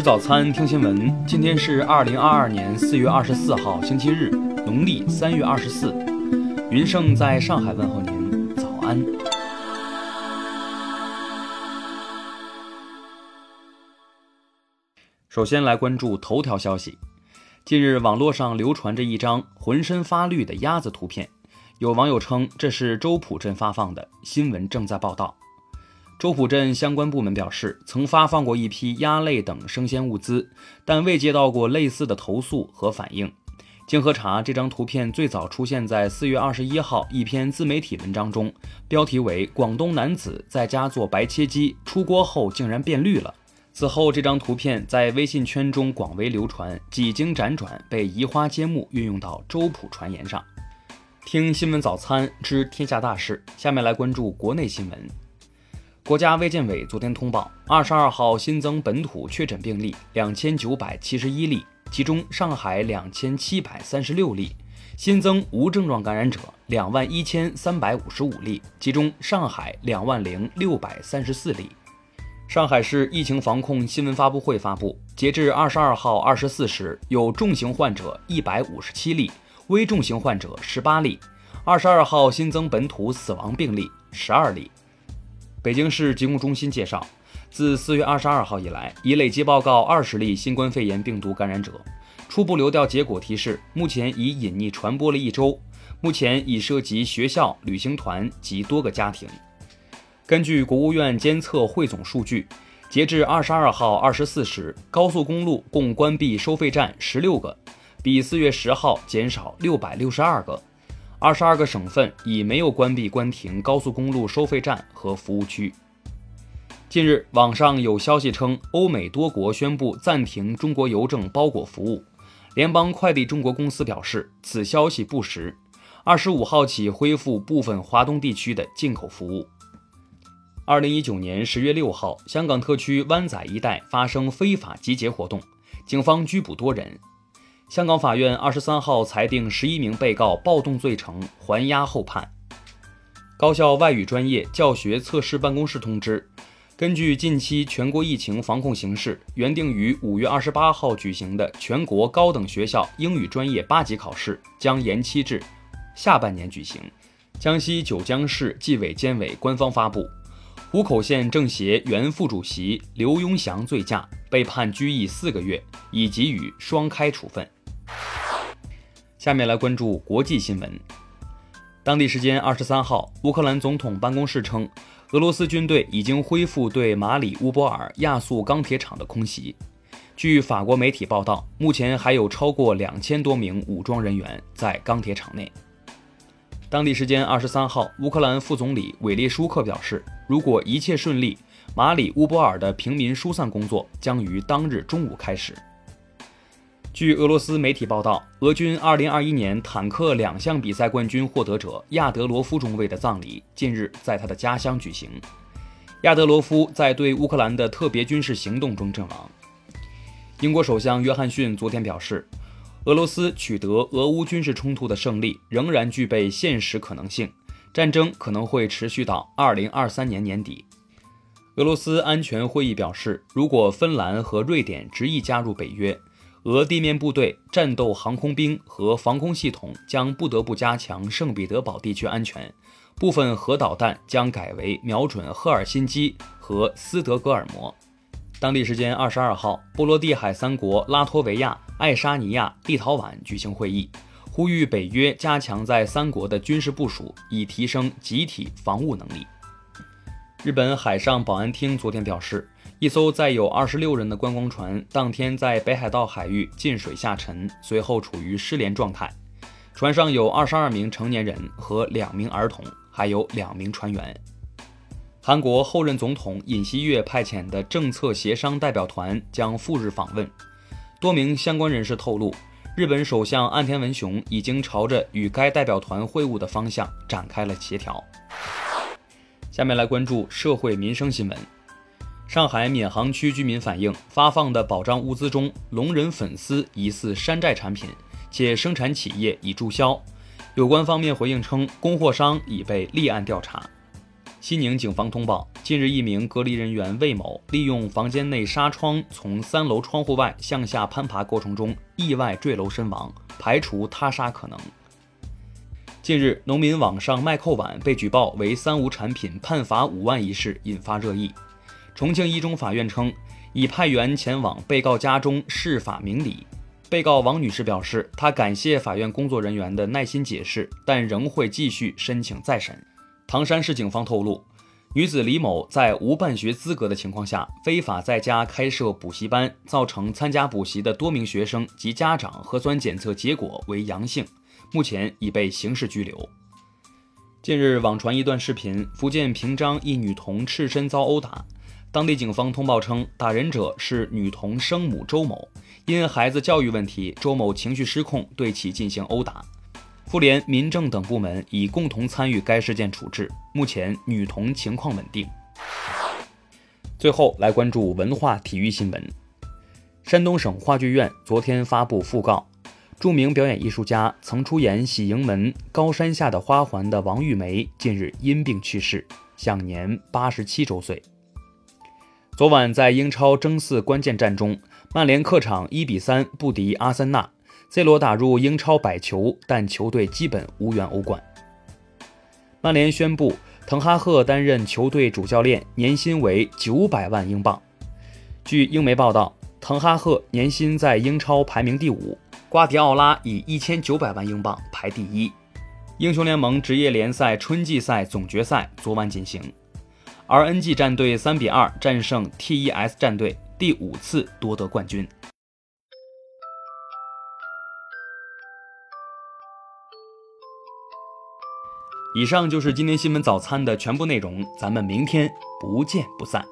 吃早餐，听新闻。今天是二零二二年四月二十四号，星期日，农历三月二十四。云盛在上海问候您，早安。首先来关注头条消息。近日，网络上流传着一张浑身发绿的鸭子图片，有网友称这是周浦镇发放的，新闻正在报道。周浦镇相关部门表示，曾发放过一批鸭类等生鲜物资，但未接到过类似的投诉和反映。经核查，这张图片最早出现在四月二十一号一篇自媒体文章中，标题为“广东男子在家做白切鸡，出锅后竟然变绿了”。此后，这张图片在微信圈中广为流传，几经辗转，被移花接木运用到周浦传言上。听新闻早餐知天下大事，下面来关注国内新闻。国家卫健委昨天通报，二十二号新增本土确诊病例两千九百七十一例，其中上海两千七百三十六例，新增无症状感染者两万一千三百五十五例，其中上海两万零六百三十四例。上海市疫情防控新闻发布会发布，截至二十二号二十四时，有重型患者一百五十七例，危重型患者十八例。二十二号新增本土死亡病例十二例。北京市疾控中心介绍，自四月二十二号以来，已累计报告二十例新冠肺炎病毒感染者。初步流调结果提示，目前已隐匿传播了一周，目前已涉及学校、旅行团及多个家庭。根据国务院监测汇总数据，截至二十二号二十四时，高速公路共关闭收费站十六个，比四月十号减少六百六十二个。二十二个省份已没有关闭关停高速公路收费站和服务区。近日，网上有消息称，欧美多国宣布暂停中国邮政包裹服务。联邦快递中国公司表示，此消息不实。二十五号起恢复部分华东地区的进口服务。二零一九年十月六号，香港特区湾仔一带发生非法集结活动，警方拘捕多人。香港法院二十三号裁定十一名被告暴动罪成，还押候判。高校外语专业教学测试办公室通知，根据近期全国疫情防控形势，原定于五月二十八号举行的全国高等学校英语专业八级考试将延期至下半年举行。江西九江市纪委监委官方发布，湖口县政协原副主席刘墉祥醉驾，被判拘役四个月，已给予双开处分。下面来关注国际新闻。当地时间二十三号，乌克兰总统办公室称，俄罗斯军队已经恢复对马里乌波尔亚速钢铁厂的空袭。据法国媒体报道，目前还有超过两千多名武装人员在钢铁厂内。当地时间二十三号，乌克兰副总理韦列舒克表示，如果一切顺利，马里乌波尔的平民疏散工作将于当日中午开始。据俄罗斯媒体报道，俄军2021年坦克两项比赛冠军获得者亚德罗夫中尉的葬礼近日在他的家乡举行。亚德罗夫在对乌克兰的特别军事行动中阵亡。英国首相约翰逊昨天表示，俄罗斯取得俄乌军事冲突的胜利仍然具备现实可能性，战争可能会持续到2023年年底。俄罗斯安全会议表示，如果芬兰和瑞典执意加入北约，俄地面部队、战斗航空兵和防空系统将不得不加强圣彼得堡地区安全，部分核导弹将改为瞄准赫尔辛基和斯德哥尔摩。当地时间二十二号，波罗的海三国拉脱维亚、爱沙尼亚、立陶宛举行会议，呼吁北约加强在三国的军事部署，以提升集体防务能力。日本海上保安厅昨天表示。一艘载有二十六人的观光船当天在北海道海域进水下沉，随后处于失联状态。船上有二十二名成年人和两名儿童，还有两名船员。韩国后任总统尹锡悦派遣的政策协商代表团将赴日访问。多名相关人士透露，日本首相岸田文雄已经朝着与该代表团会晤的方向展开了协调。下面来关注社会民生新闻。上海闵行区居民反映，发放的保障物资中，龙人粉丝疑似山寨产品，且生产企业已注销。有关方面回应称，供货商已被立案调查。西宁警方通报，近日一名隔离人员魏某利用房间内纱窗，从三楼窗户外向下攀爬过程中意外坠楼身亡，排除他杀可能。近日，农民网上卖扣碗被举报为三无产品判罚五万一事引发热议。重庆一中法院称，已派员前往被告家中释法明理。被告王女士表示，她感谢法院工作人员的耐心解释，但仍会继续申请再审。唐山市警方透露，女子李某在无办学资格的情况下，非法在家开设补习班，造成参加补习的多名学生及家长核酸检测结果为阳性，目前已被刑事拘留。近日网传一段视频，福建平章一女童赤身遭殴打，当地警方通报称，打人者是女童生母周某，因孩子教育问题，周某情绪失控，对其进行殴打。妇联、民政等部门已共同参与该事件处置，目前女童情况稳定。最后来关注文化体育新闻。山东省话剧院昨天发布讣告，著名表演艺术家、曾出演《喜盈门》《高山下的花环》的王玉梅近日因病去世，享年八十七周岁。昨晚在英超争四关键战中，曼联客场一比三不敌阿森纳。C 罗打入英超百球，但球队基本无缘欧冠。曼联宣布滕哈赫担任球队主教练，年薪为九百万英镑。据英媒报道，滕哈赫年薪在英超排名第五，瓜迪奥拉以一千九百万英镑排第一。英雄联盟职业联赛春季赛总决赛昨晚进行，RNG 战队三比二战胜 TES 战队，第五次夺得冠军。以上就是今天新闻早餐的全部内容，咱们明天不见不散。